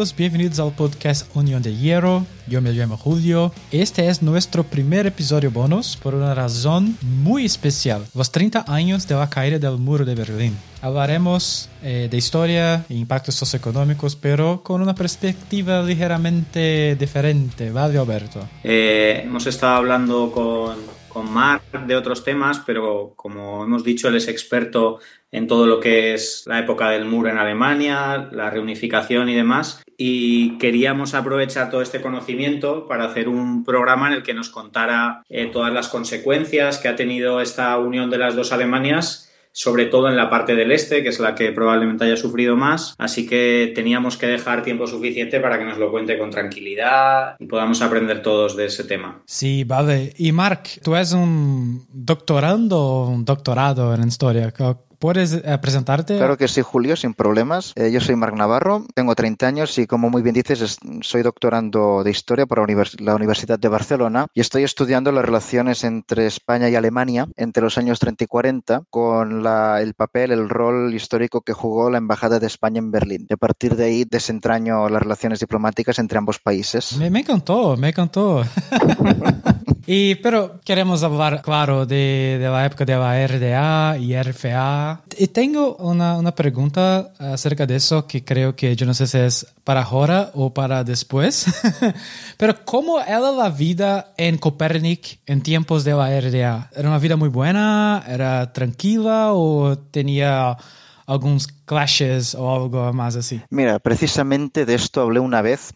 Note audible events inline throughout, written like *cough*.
bienvenidos al podcast Unión de Hierro. Yo me llamo Julio. Este es nuestro primer episodio bonus por una razón muy especial, los 30 años de la caída del muro de Berlín. Hablaremos eh, de historia e impactos socioeconómicos, pero con una perspectiva ligeramente diferente, ¿vale, Alberto? Eh, hemos estado hablando con, con Mark de otros temas, pero como hemos dicho, él es experto en todo lo que es la época del muro en Alemania, la reunificación y demás. Y queríamos aprovechar todo este conocimiento para hacer un programa en el que nos contara eh, todas las consecuencias que ha tenido esta unión de las dos Alemanias sobre todo en la parte del este, que es la que probablemente haya sufrido más. Así que teníamos que dejar tiempo suficiente para que nos lo cuente con tranquilidad y podamos aprender todos de ese tema. Sí, vale. Y Mark, tú eres un doctorando o un doctorado en historia. ¿Puedes eh, presentarte? Claro que sí, Julio, sin problemas. Eh, yo soy Marc Navarro, tengo 30 años y como muy bien dices, soy doctorando de Historia por la Universidad de Barcelona y estoy estudiando las relaciones entre España y Alemania entre los años 30 y 40 con el papel, el rol histórico que jugó la Embajada de España en Berlín. Y a partir de ahí desentraño las relaciones diplomáticas entre ambos países. Me, me encantó, me encantó. *laughs* Y, pero queremos hablar, claro, de, de, la época de la RDA y RFA. Y tengo una, una, pregunta acerca de eso que creo que yo no sé si es para ahora o para después. *laughs* pero ¿cómo era la vida en Copernic en tiempos de la RDA? ¿Era una vida muy buena? ¿Era tranquila o tenía algunos clashes o algo más así? Mira, precisamente de esto hablé una vez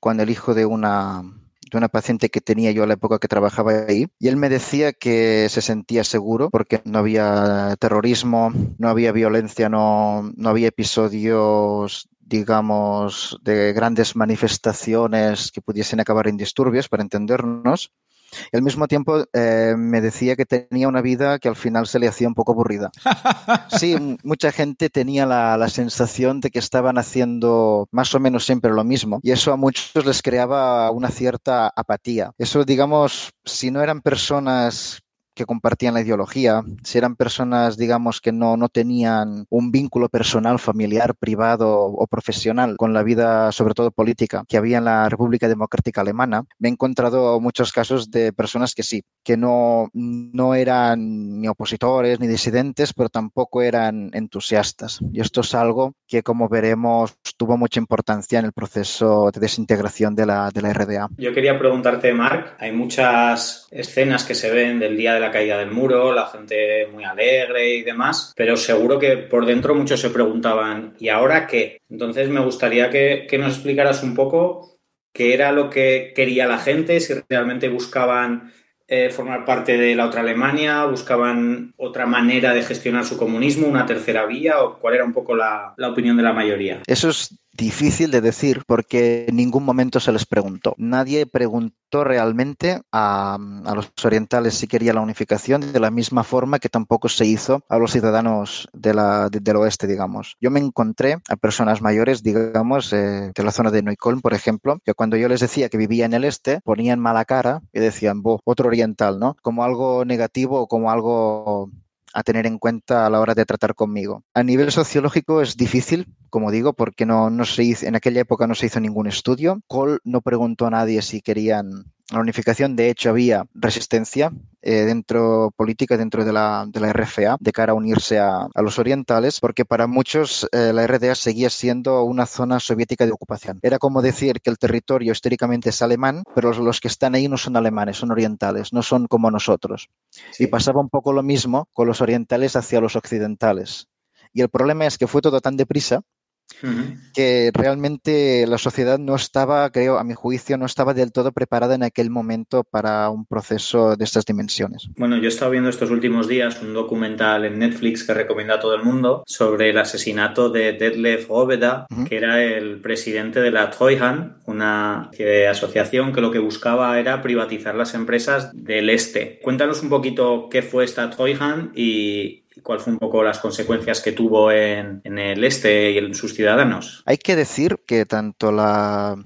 cuando el hijo de una de una paciente que tenía yo a la época que trabajaba ahí, y él me decía que se sentía seguro porque no había terrorismo, no había violencia, no, no había episodios digamos, de grandes manifestaciones que pudiesen acabar en disturbios, para entendernos, y al mismo tiempo eh, me decía que tenía una vida que al final se le hacía un poco aburrida. *laughs* Sí, mucha gente tenía la, la, sensación de que estaban haciendo más o menos siempre lo mismo y eso a muchos les creaba una cierta apatía. Eso, digamos, si no eran personas que compartían la ideología, si eran personas, digamos, que no, no tenían un vínculo personal, familiar, privado o profesional con la vida, sobre todo política, que había en la República Democrática Alemana, me he encontrado muchos casos de personas que sí, que no, no eran ni opositores ni disidentes, pero tampoco eran entusiastas. Y esto es algo que, como veremos, tuvo mucha importancia en el proceso de desintegración de la, de la RDA. Yo quería preguntarte, Marc, hay muchas escenas que se ven del día de la caída del muro, la gente muy alegre y demás, pero seguro que por dentro muchos se preguntaban, ¿y ahora qué? Entonces me gustaría que, que nos explicaras un poco qué era lo que quería la gente, si realmente buscaban eh, formar parte de la otra Alemania, buscaban otra manera de gestionar su comunismo, una tercera vía, o cuál era un poco la, la opinión de la mayoría. Eso es difícil de decir porque en ningún momento se les preguntó. Nadie preguntó realmente a, a, los orientales si quería la unificación de la misma forma que tampoco se hizo a los ciudadanos de la, de, del oeste, digamos. Yo me encontré a personas mayores, digamos, eh, de la zona de Neukölln, por ejemplo, que cuando yo les decía que vivía en el este, ponían mala cara y decían, Bo, otro oriental, ¿no? Como algo negativo o como algo a tener en cuenta a la hora de tratar conmigo. A nivel sociológico es difícil, como digo, porque no, no se hizo, en aquella época no se hizo ningún estudio. Cole no preguntó a nadie si querían la unificación, de hecho, había resistencia eh, dentro política, dentro de la, de la RFA, de cara a unirse a, a los orientales, porque para muchos eh, la RDA seguía siendo una zona soviética de ocupación. Era como decir que el territorio históricamente es alemán, pero los, los que están ahí no son alemanes, son orientales, no son como nosotros. Sí. Y pasaba un poco lo mismo con los orientales hacia los occidentales. Y el problema es que fue todo tan deprisa que realmente la sociedad no estaba, creo, a mi juicio, no estaba del todo preparada en aquel momento para un proceso de estas dimensiones. Bueno, yo he estado viendo estos últimos días un documental en Netflix que recomienda a todo el mundo sobre el asesinato de Detlef uh -huh. que era el presidente de la Treuhand, una asociación que lo que buscaba era privatizar las empresas del este. Cuéntanos un poquito qué fue esta Treuhand y, cuál fue un poco las consecuencias que tuvo en, en, el este y en sus ciudadanos. Hay que decir que tanto la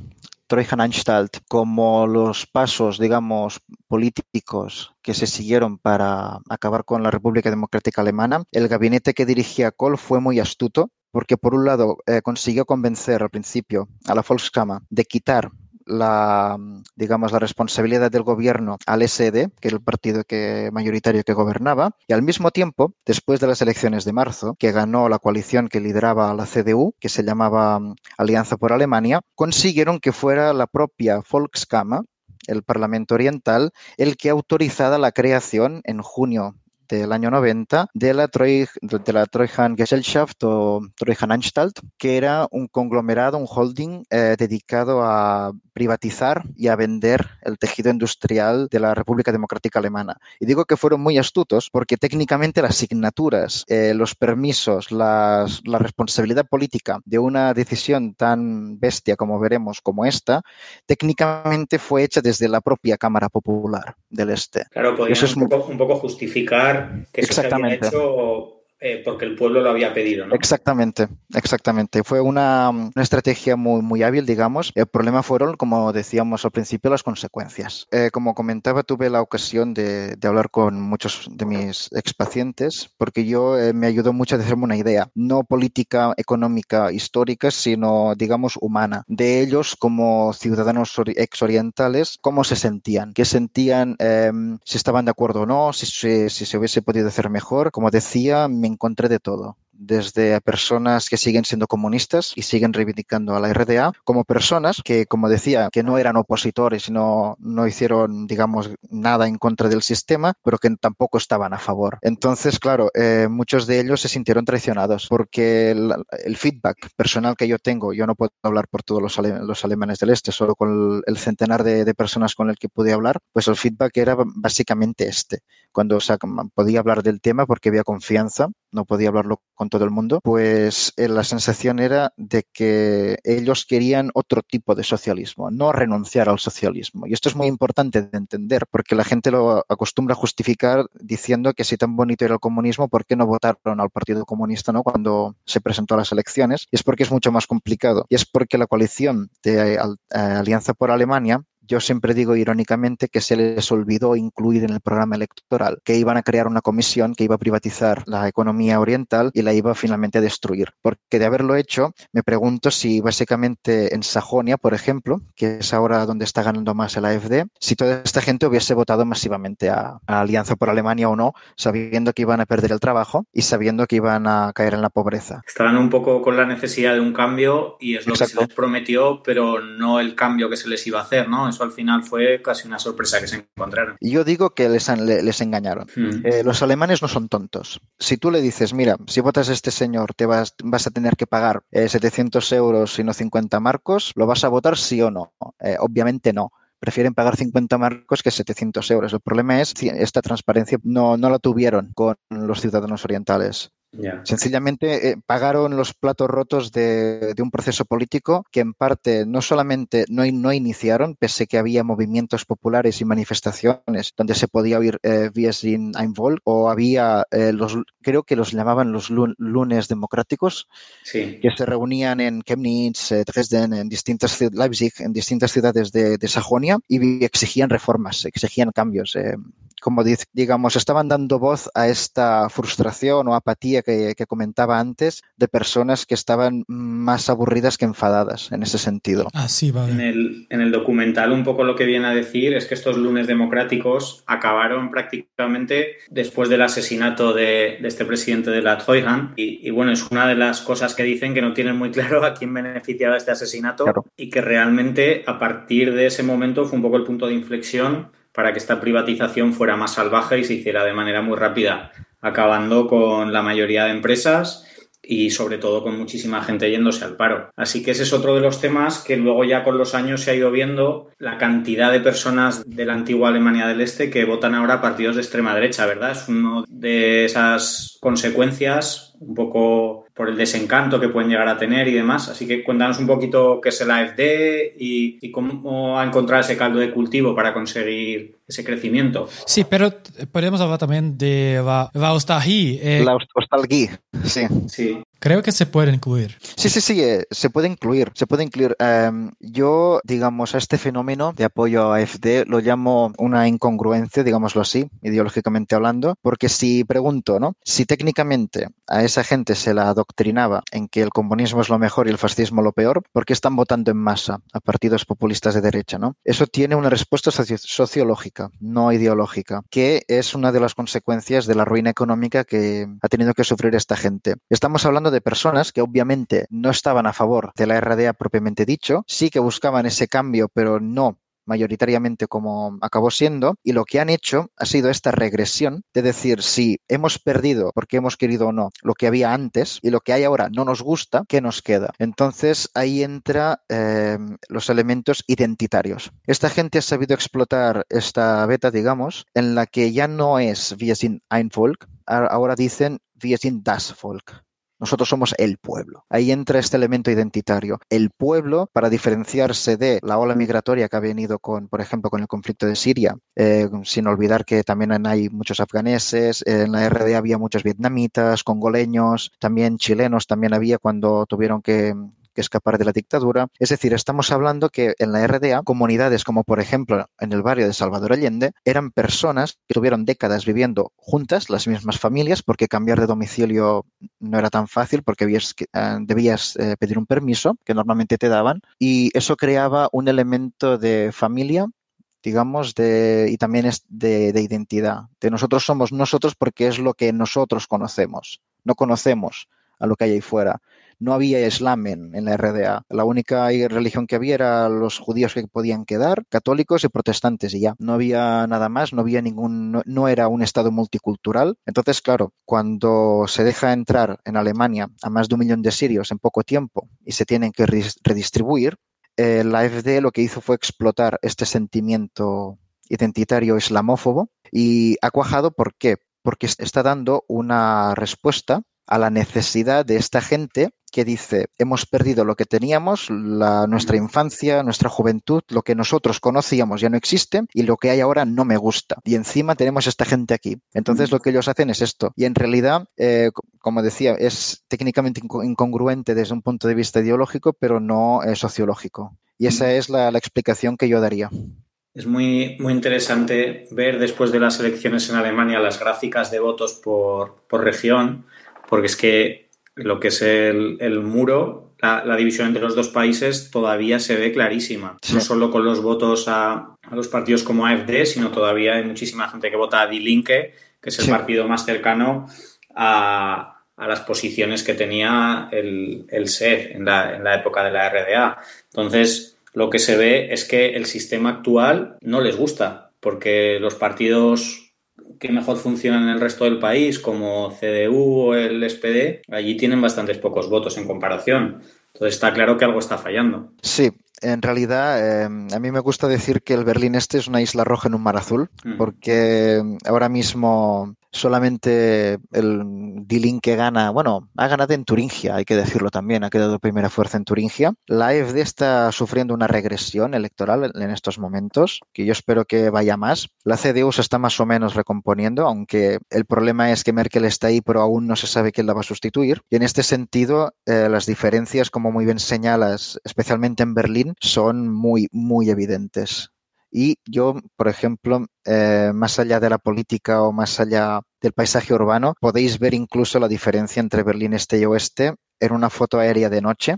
Treuhandanstalt como los pasos, digamos, políticos que se siguieron para acabar con la República Democrática Alemana, el gabinete que dirigía Kohl fue muy astuto porque por un lado eh, consiguió convencer al principio a la Volkskammer de quitar la, digamos, la responsabilidad del gobierno al SD, que era el partido que, mayoritario que gobernaba, y al mismo tiempo, después de las elecciones de marzo, que ganó la coalición que lideraba la CDU, que se llamaba mm, Alianza por Alemania, consiguieron que fuera la propia Volkskammer, el Parlamento Oriental, el que autorizara la creación en junio del año 90 de la, Troi, de la Treuhan Gesellschaft o Treuhan Anstalt, que era un conglomerado, un holding eh, dedicado a privatizar y a vender el tejido industrial de la República Democrática Alemana. Y digo que fueron muy astutos porque técnicamente las asignaturas, eh, los permisos, las, la responsabilidad política de una decisión tan bestia como veremos como esta, técnicamente fue hecha desde la propia Cámara Popular del Este. Claro, podríamos es un, poco, un poco justificar que eso Exactamente. se había hecho eh, porque el pueblo lo había pedido, ¿no? Exactamente, exactamente. Fue una, una, estrategia muy, muy hábil, digamos. El problema fueron, como decíamos al principio, las consecuencias. Eh, como comentaba, tuve la ocasión de, de, hablar con muchos de mis expacientes, porque yo eh, me ayudó mucho a hacerme una idea, no política, económica, histórica, sino, digamos, humana, de ellos como ciudadanos exorientales, cómo se sentían, qué sentían, em, si estaban de acuerdo o no, si, si, si se hubiese podido hacer mejor. Como decía, me encontré de todo desde personas que siguen siendo comunistas y siguen reivindicando a la RDA, como personas que, como decía, que no eran opositores no, no hicieron, digamos, nada en contra del sistema, pero que tampoco estaban a favor. Entonces, claro, eh, muchos de ellos se sintieron traicionados porque el, el, feedback personal que yo tengo, yo no puedo hablar por todos los, ale los alemanes del este, solo con el, el centenar de, de, personas con el que pude hablar, pues el feedback era básicamente este. Cuando o sea, podía hablar del tema porque había confianza, no podía hablarlo con todo el mundo, pues eh, la sensación era de que ellos querían otro tipo de socialismo, no renunciar al socialismo. Y esto es muy importante de entender, porque la gente lo acostumbra a justificar diciendo que si tan bonito era el comunismo, ¿por qué no votaron al Partido Comunista ¿no? cuando se presentó a las elecciones? Y es porque es mucho más complicado. Y es porque la coalición de eh, Alianza por Alemania yo siempre digo irónicamente que se les olvidó incluir en el programa electoral que iban a crear una comisión que iba a privatizar la economía oriental y la iba finalmente a destruir. Porque de haberlo hecho, me pregunto si básicamente en Sajonia, por ejemplo, que es ahora donde está ganando más el AFD, si toda esta gente hubiese votado masivamente a, a Alianza por Alemania o no, sabiendo que iban a perder el trabajo y sabiendo que iban a caer en la pobreza. Estaban un poco con la necesidad de un cambio y es lo Exacto. que se les prometió, pero no el cambio que se les iba a hacer, ¿no? Eso al final fue casi una sorpresa que se encontraron. Yo digo que les, les engañaron. Mm. Eh, los alemanes no son tontos. Si tú le dices, mira, si votas a este señor te vas, vas a tener que pagar eh, 700 euros y no 50 marcos, ¿lo vas a votar sí o no? Eh, obviamente no prefieren pagar 50 marcos que 700 euros. El problema es que esta transparencia no, no la tuvieron con los ciudadanos orientales. Yeah. Sencillamente eh, pagaron los platos rotos de, de, un proceso político que en parte no solamente no, no, iniciaron, pese que había movimientos populares y manifestaciones donde se podía oír eh, Volk, o había eh, los, creo que los llamaban los lunes democráticos, sí. que se reunían en Chemnitz, eh, Dresden, en distintas Leipzig, en distintas ciudades de, de Sajonia y exigían reformas, exigían cambios eh, como digamos, estaban dando voz a esta frustración o apatía que, que, comentaba antes de personas que estaban más aburridas que enfadadas en ese sentido. Así vale. En el, en el documental un poco lo que viene a decir es que estos lunes democráticos acabaron prácticamente después del asesinato de, de este presidente de la Treuhand y, y, bueno, es una de las cosas que dicen que no tienen muy claro a quién beneficiaba este asesinato claro. y que realmente a partir de ese momento fue un poco el punto de inflexión para que esta privatización fuera más salvaje y se hiciera de manera muy rápida, acabando con la mayoría de empresas y sobre todo con muchísima gente yéndose al paro. Así que ese es otro de los temas que luego ya con los años se ha ido viendo la cantidad de personas de la antigua Alemania del Este que votan ahora partidos de extrema derecha, ¿verdad? Es una de esas consecuencias un poco por el desencanto que pueden llegar a tener y demás. Así que cuéntanos un poquito qué es el AFD y, y cómo ha encontrado ese caldo de cultivo para conseguir ese crecimiento. Sí, pero podemos hablar también de la, la nostalgia. Eh, la nostalgia, sí. Sí. Creo que se puede incluir. Sí, sí, sí, eh, se puede incluir. Se puede incluir. Em, yo, digamos, a este fenómeno de apoyo a AFD lo llamo una incongruencia, digámoslo así, ideológicamente hablando, porque si pregunto, ¿no? Si técnicamente a esa gente se la adoctrinaba en que el comunismo es lo mejor y el fascismo lo peor, ¿por qué están votando en masa a partidos populistas de derecha, ¿no? Eso tiene una respuesta sociológica, no ideológica, que es una de las consecuencias de la ruina económica que ha tenido que sufrir esta gente. Estamos hablando de personas que obviamente no estaban a favor de la RDA propiamente dicho, sí que buscaban ese cambio, pero no mayoritariamente como acabó siendo, y lo que han hecho ha sido esta regresión de decir si hemos perdido, porque hemos querido o no, lo que había antes y lo que hay ahora no nos gusta, ¿qué nos queda? Entonces ahí entra eh, los elementos identitarios. Esta gente ha sabido explotar esta beta, digamos, en la que ya no es Wir sind ein Volk, ahora dicen Wir sind das Volk. Nosotros somos el pueblo. Ahí entra este elemento identitario. El pueblo, para diferenciarse de la ola migratoria que ha venido con, por ejemplo, con el conflicto de Siria, eh, sin olvidar que también hay muchos afganeses, en la RD había muchos vietnamitas, congoleños, también chilenos, también había cuando tuvieron que que escapar de la dictadura. Es decir, estamos hablando que en la RDA, comunidades como por ejemplo en el barrio de Salvador Allende, eran personas que tuvieron décadas viviendo juntas, las mismas familias, porque cambiar de domicilio no era tan fácil porque eh, debías eh, pedir un permiso que normalmente te daban y eso creaba un elemento de familia digamos, de, y también es de, de, identidad. De nosotros somos nosotros porque es lo que nosotros conocemos. No conocemos a lo que hay ahí fuera no había islam en, la RDA. La única religión que había era los judíos que podían quedar, católicos y protestantes y ya. No había nada más, no había ningún, no, era un estado multicultural. Entonces, claro, cuando se deja entrar en Alemania a más de un millón de sirios en poco tiempo y se tienen que redistribuir, eh, la AfD lo que hizo fue explotar este sentimiento identitario islamófobo y ha cuajado, ¿por qué? Porque está dando una respuesta a la necesidad de esta gente que dice, hemos perdido lo que teníamos, la, nuestra infancia, nuestra juventud, lo que nosotros conocíamos ya no existe y lo que hay ahora no me gusta. Y encima tenemos esta gente aquí. Entonces lo que ellos hacen es esto. Y en realidad, eh, como decía, es técnicamente incongruente desde un punto de vista ideológico, pero no sociológico. Y esa es la, explicación que yo daría. Es muy, muy interesante ver después de las elecciones en Alemania las gráficas de votos por, por región, porque es que lo que es el, muro, la, división entre los dos países todavía se ve clarísima. No solo con los votos a, los partidos como AfD, sino todavía hay muchísima gente que vota a Die Linke, que es el partido más cercano a, las posiciones que tenía el, el SED en la, en la época de la RDA. Entonces, lo que se ve es que el sistema actual no les gusta, porque los partidos que mejor funcionan en el resto del país, como CDU o el SPD, allí tienen bastantes pocos votos en comparación. Entonces está claro que algo está fallando. Sí, en realidad, em, a mí me gusta decir que el Berlín Este es una isla roja en un mar azul, mm. porque ahora mismo solamente el D-Link que gana, bueno, ha ganado en Turingia, hay que decirlo también, ha quedado primera fuerza en Turingia. La AFD está sufriendo una regresión electoral en estos momentos, que yo espero que vaya más. La CDU se está más o menos recomponiendo, aunque el problema es que Merkel está ahí, pero aún no se sabe quién la va a sustituir. Y en este sentido, eh, las diferencias, como muy bien señalas, especialmente en Berlín, son muy, muy evidentes. Y yo, por ejemplo, eh, más allá de la política o más allá del paisaje urbano, podéis ver incluso la diferencia entre Berlín Este y Oeste en una foto aérea de noche.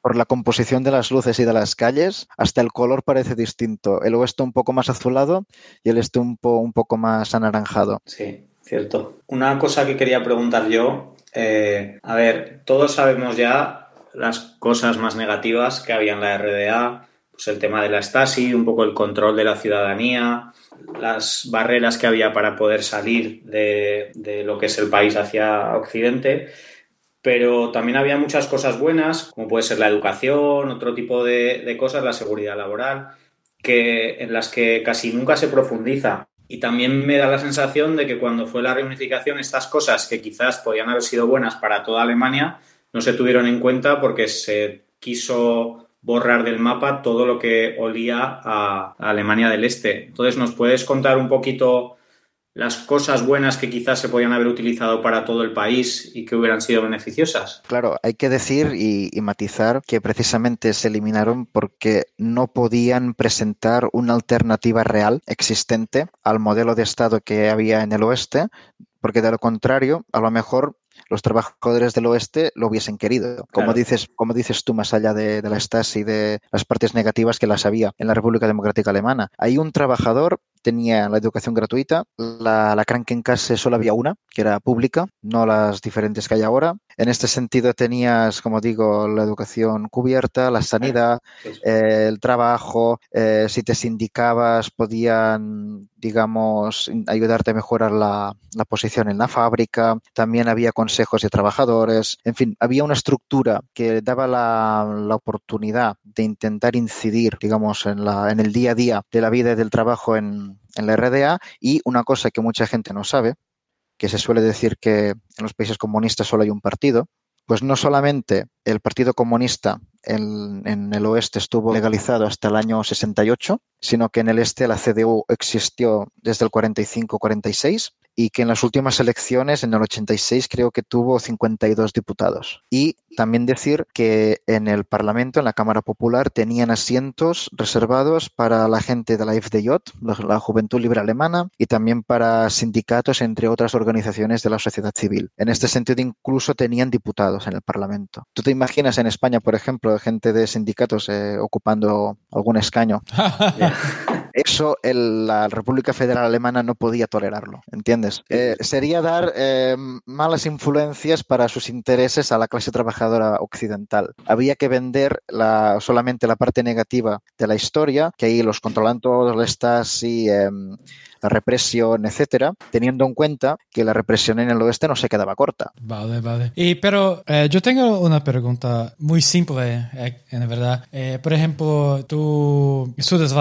Por la composición de las luces y de las calles, hasta el color parece distinto. El oeste un poco más azulado y el este un, un poco más anaranjado. Sí, cierto. Una cosa que quería preguntar yo, eh, a ver, todos sabemos ya las cosas más negativas que había en la RDA, pues el tema de la Stasi, un poco el control de la ciudadanía, las barreras que había para poder salir de, lo que es el país hacia Occidente, pero también había muchas cosas buenas, como puede ser la educación, otro tipo de, cosas, la seguridad laboral, que, en las que casi nunca se profundiza. Y también me da la sensación de que cuando fue la reunificación, estas cosas que quizás podían haber sido buenas para toda Alemania, no se tuvieron en cuenta porque se quiso borrar del mapa todo lo que olía a, Alemania del Este. Entonces, ¿nos puedes contar un poquito las cosas buenas que quizás se podían haber utilizado para todo el país y que hubieran sido beneficiosas? Claro, hay que decir y, y matizar que precisamente se eliminaron porque no podían presentar una alternativa real existente al modelo de Estado que había en el oeste, porque de lo contrario, a lo mejor los trabajadores del oeste lo hubiesen querido. Como, Claro. dices, como dices tú, más allá de, de la Stasi y de las partes negativas que las había en la República Democrática Alemana. Hay un trabajador tenía la educación gratuita, la, la Krankenkasse solo había una, que era pública, no las diferentes que hay ahora. En este sentido tenías, como digo, la educación cubierta, la sanidad, eh, el trabajo, eh, si te sindicabas podían, digamos, ayudarte a mejorar la, la posición en la fábrica, también había consejos de trabajadores, en fin, había una estructura que daba la, la oportunidad de intentar incidir, digamos, en, la, en el día a día de la vida y del trabajo en, en la RDA y una cosa que mucha gente no sabe, que se suele decir que en los países comunistas solo hay un partido, pues no solamente el Partido Comunista en, en, el oeste estuvo legalizado hasta el año 68, sino que en el este la CDU existió desde el 45-46 y que en las últimas elecciones, en el 86, creo que tuvo 52 diputados. Y también decir que en el Parlamento, en la Cámara Popular, tenían asientos reservados para la gente de la FDJ, la Juventud Libre Alemana, y también para sindicatos, entre otras organizaciones de la sociedad civil. En este sentido, incluso tenían diputados en el Parlamento. ¿Tú te imaginas en España, por ejemplo, gente de sindicatos eh, ocupando algún escaño? *laughs* Eso el, la República Federal Alemana no podía tolerarlo, ¿entiendes? Eh, sería dar eh, malas influencias para sus intereses a la clase trabajadora occidental. Había que vender la, solamente la parte negativa de la historia, que ahí los controlan todos, la Stasi, eh, la represión, etcétera, teniendo en cuenta que la represión en el oeste no se quedaba corta. Vale, vale. Y pero eh, yo tengo una pregunta muy simple, eh, en verdad. Eh, por ejemplo, tú estudias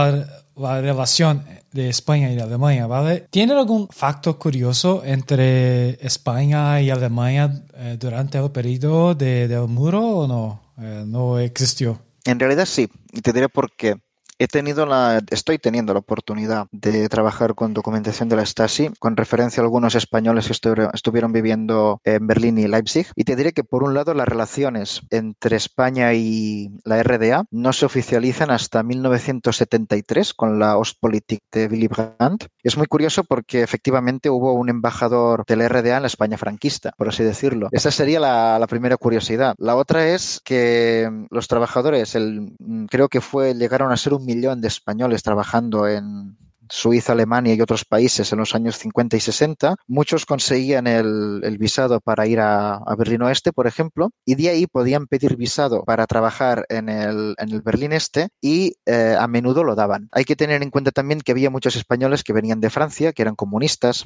la, la, relación de España y Alemania, ¿vale? ¿Tiene algún facto curioso entre España y Alemania eh, durante el periodo de, del muro o no? Eh, no existió. En realidad sí, y te diré por qué he tenido la, estoy teniendo la oportunidad de trabajar con documentación de la Stasi, con referencia a algunos españoles que estuvieron, viviendo en Berlín y Leipzig. Y te diré que, por un lado, las relaciones entre España y la RDA no se oficializan hasta 1973 con la Ostpolitik de Willy Brandt. Es muy curioso porque efectivamente hubo un embajador de la RDA en la España franquista, por así decirlo. Esa sería la, la primera curiosidad. La otra es que los trabajadores, el, creo que fue, llegaron a ser un millón de españoles trabajando en Suiza, Alemania y otros países en los años 50 y 60. Muchos conseguían el, el visado para ir a, a, Berlín Oeste, por ejemplo, y de ahí podían pedir visado para trabajar en el, en el Berlín Este y eh, a menudo lo daban. Hay que tener en cuenta también que había muchos españoles que venían de Francia, que eran comunistas,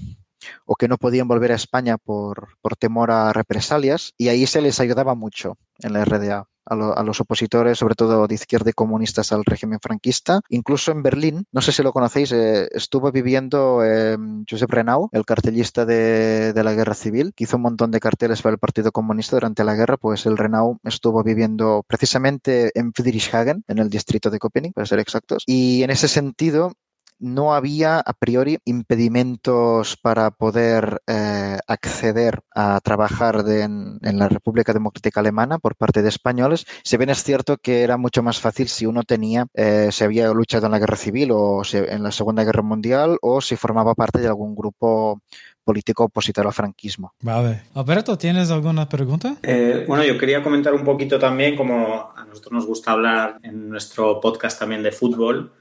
o que no podían volver a España por, por temor a represalias, y ahí se les ayudaba mucho en la RDA. A, lo, a, los opositores, sobre todo de izquierda y comunistas al régimen franquista. Incluso en Berlín, no sé si lo conocéis, eh, estuvo viviendo eh, Josep Renau, el cartelista de, de, la guerra civil, que hizo un montón de carteles para el Partido Comunista durante la guerra, pues el Renau estuvo viviendo precisamente en Friedrichshagen, en el distrito de Köpenick, para ser exactos. Y en ese sentido, no había a priori impedimentos para poder eh, acceder a trabajar de, en, en, la República Democrática Alemana por parte de españoles. Si bien es cierto que era mucho más fácil si uno tenía, eh, se había luchado en la guerra civil o si, en la Segunda Guerra Mundial o si formaba parte de algún grupo político opositor al franquismo. Vale. Alberto, ¿tienes alguna pregunta? Eh, bueno, yo quería comentar un poquito también, como a nosotros nos gusta hablar en nuestro podcast también de fútbol,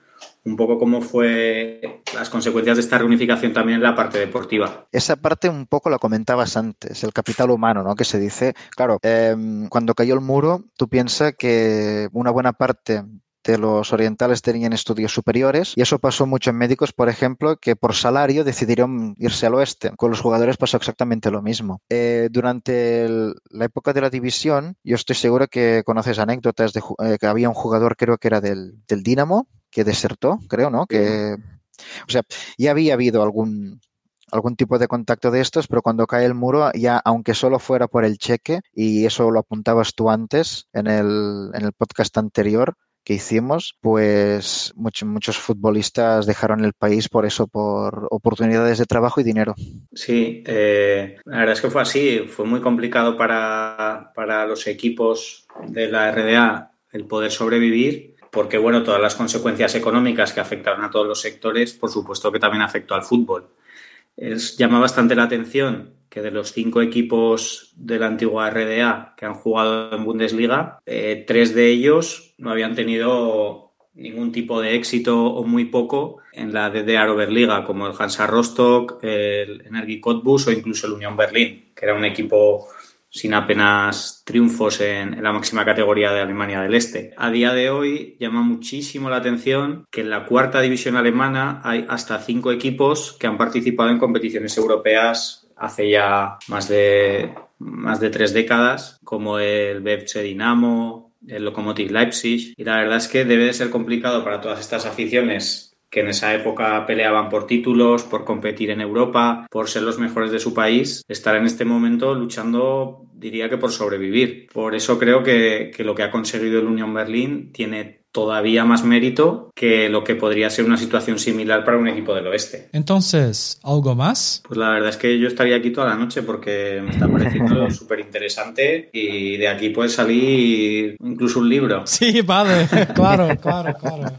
un poco cómo fue las consecuencias de esta reunificación también en la parte deportiva. Esa parte un poco la comentabas antes, el capital humano, ¿no? Que se dice, claro, eh, cuando cayó el muro, tú piensas que una buena parte de los orientales tenían estudios superiores y eso pasó mucho en médicos, por ejemplo, que por salario decidieron irse al oeste. Con los jugadores pasó exactamente lo mismo. Eh, durante la época de la división, yo estoy seguro que conoces anécdotas de eh, que había un jugador, creo que era del, del Dinamo, que desertó, creo, ¿no? Que, o sea, ya había habido algún, algún tipo de contacto de estos, pero cuando cae el muro, ya aunque solo fuera por el cheque, y eso lo apuntabas tú antes en el, en el podcast anterior, que hicimos, pues muchos, muchos futbolistas dejaron el país por eso, por oportunidades de trabajo y dinero. Sí, eh, la verdad es que fue así, fue muy complicado para, para los equipos de la RDA el poder sobrevivir porque bueno, todas las consecuencias económicas que afectaron a todos los sectores, por supuesto que también afectó al fútbol. Es, llama bastante la atención que de los cinco equipos de la antigua RDA que han jugado en Bundesliga, eh, tres de ellos no habían tenido ningún tipo de éxito o muy poco en la DDR Oberliga, como el Hansa Rostock, el Energie Cottbus o incluso el Unión Berlín, que era un equipo sin apenas triunfos en, la máxima categoría de Alemania del Este. A día de hoy llama muchísimo la atención que en la cuarta división alemana hay hasta cinco equipos que han participado en competiciones europeas hace ya más de, más de tres décadas, como el BFC Dinamo, el Lokomotiv Leipzig. Y la verdad es que debe de ser complicado para todas estas aficiones que en esa época peleaban por títulos, por competir en Europa, por ser los mejores de su país, estar en este momento luchando, diría que por sobrevivir. Por eso creo que, que lo que ha conseguido el Unión Berlín tiene todavía más mérito que lo que podría ser una situación similar para un equipo del oeste. Entonces, ¿algo más? Pues la verdad es que yo estaría aquí toda la noche porque me está pareciendo *laughs* súper interesante y de aquí puede salir incluso un libro. *laughs* Sí, vale, claro, claro, claro.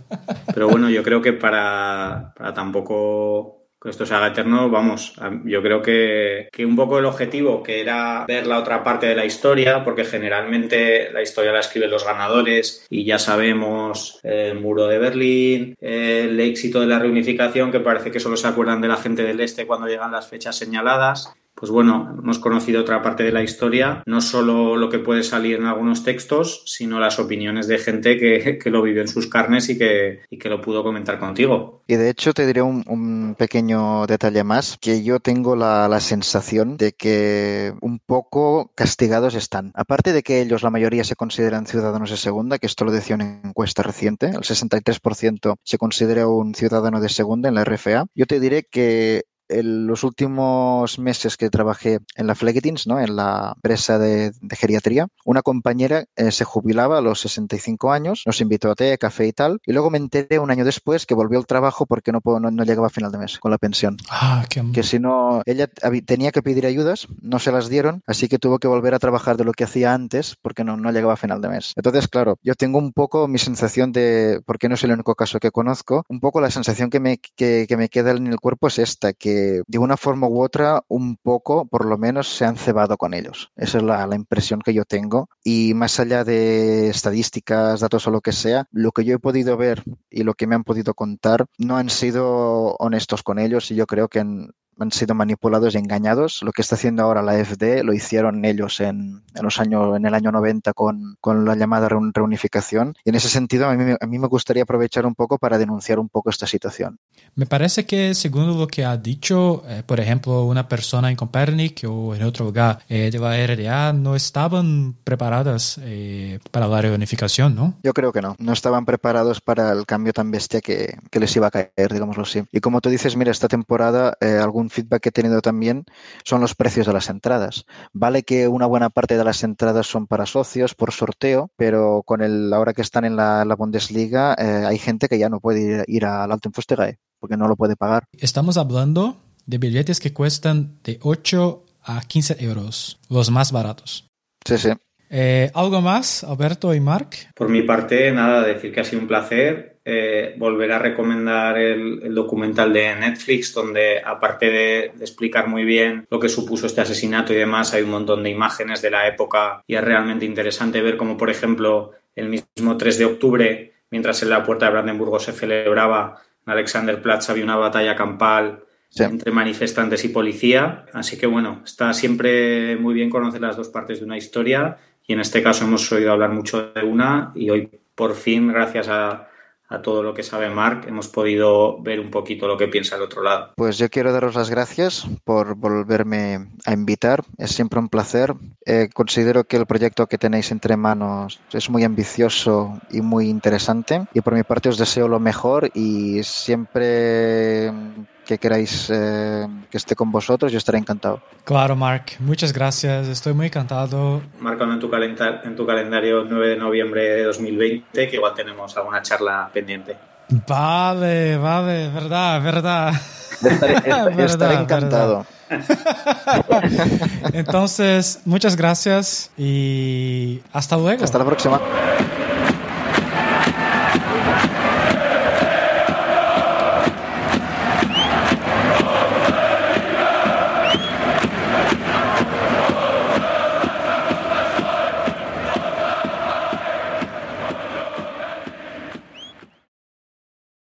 Pero bueno, yo creo que para, para tampoco que esto se haga eterno, vamos, yo creo que, que, un poco el objetivo que era ver la otra parte de la historia, porque generalmente la historia la escriben los ganadores y ya sabemos el muro de Berlín, el éxito de la reunificación, que parece que solo se acuerdan de la gente del este cuando llegan las fechas señaladas pues bueno, hemos conocido otra parte de la historia, no solo lo que puede salir en algunos textos, sino las opiniones de gente que, lo vivió en sus carnes y que, que, lo pudo comentar contigo. Y de hecho te diré un, pequeño detalle más, que yo tengo la, la, sensación de que un poco castigados están. Aparte de que ellos, la mayoría, se consideran ciudadanos de segunda, que esto lo decía una encuesta reciente, el 63% se considera un ciudadano de segunda en la RFA, yo te diré que en los últimos meses que trabajé en la Flegetins, ¿no? en la empresa de, geriatría, una compañera eh, se jubilaba a los 65 años, nos invitó a té, café y tal, y luego me enteré un año después que volvió al trabajo porque no, no, no llegaba a final de mes con la pensión. Ah, Que si no, ella tenía que pedir ayudas, no se las dieron, así que tuvo que volver a trabajar de lo que hacía antes porque no, no llegaba a final de mes. Entonces, claro, yo tengo un poco mi sensación de, porque no es el único caso que conozco, un poco la sensación que me, que, que me queda en el cuerpo es esta, que de una forma u otra, un poco, por lo menos, se han cebado con ellos. Esa es la, impresión que yo tengo. Y más allá de estadísticas, datos o lo que sea, lo que yo he podido ver y lo que me han podido contar no han sido honestos con ellos y yo creo que han sido manipulados y engañados. Lo que está haciendo ahora la FD lo hicieron ellos en, los años, en el año 90 con, la llamada reunificación. Y en ese sentido, a mí me gustaría aprovechar un poco para denunciar un poco esta situación. Me parece que, según lo que ha dicho, eh, por ejemplo, una persona en Copernic o en otro lugar eh, de la RDA no estaban preparadas eh, para la reunificación, ¿no? Yo creo que no. No estaban preparados para el cambio tan bestia que, les iba a caer, digámoslo así. Y como tú dices, mira, esta temporada algún feedback que he tenido también son los precios de las entradas. Vale que una buena parte de las entradas son para socios por sorteo, pero con el ahora que están en la, Bundesliga hay gente que ya no puede ir, ir al Alten Fustegae porque no lo puede pagar. Estamos hablando de billetes que cuestan de 8 a 15 euros, los más baratos. Sí, sí. Eh, ¿Algo más, Alberto y Marc? Por mi parte, nada, decir que ha sido un placer. Eh, volver a recomendar el, el, documental de Netflix, donde aparte de, de, explicar muy bien lo que supuso este asesinato y demás, hay un montón de imágenes de la época y es realmente interesante ver cómo, por ejemplo, el mismo 3 de octubre, mientras en la puerta de Brandenburgo se celebraba en Alexanderplatz, había una batalla campal Sí. entre manifestantes y policía. Así que bueno, está siempre muy bien conocer las dos partes de una historia y en este caso hemos oído hablar mucho de una y hoy por fin, gracias a, a todo lo que sabe Mark, hemos podido ver un poquito lo que piensa el otro lado. Pues yo quiero daros las gracias por volverme a invitar. Es siempre un placer. Eh, considero que el proyecto que tenéis entre manos es muy ambicioso y muy interesante. Y por mi parte os deseo lo mejor y siempre que queráis eh, que esté con vosotros, yo estaré encantado. Claro, Mark, muchas gracias, estoy muy encantado. Marcando en tu, en tu calendario 9 de noviembre de 2020, que igual tenemos alguna charla pendiente. Vale, vale, verdad, verdad. *laughs* Estaré, estaré, estaré encantado. *laughs* Entonces, muchas gracias y hasta luego. Hasta la próxima.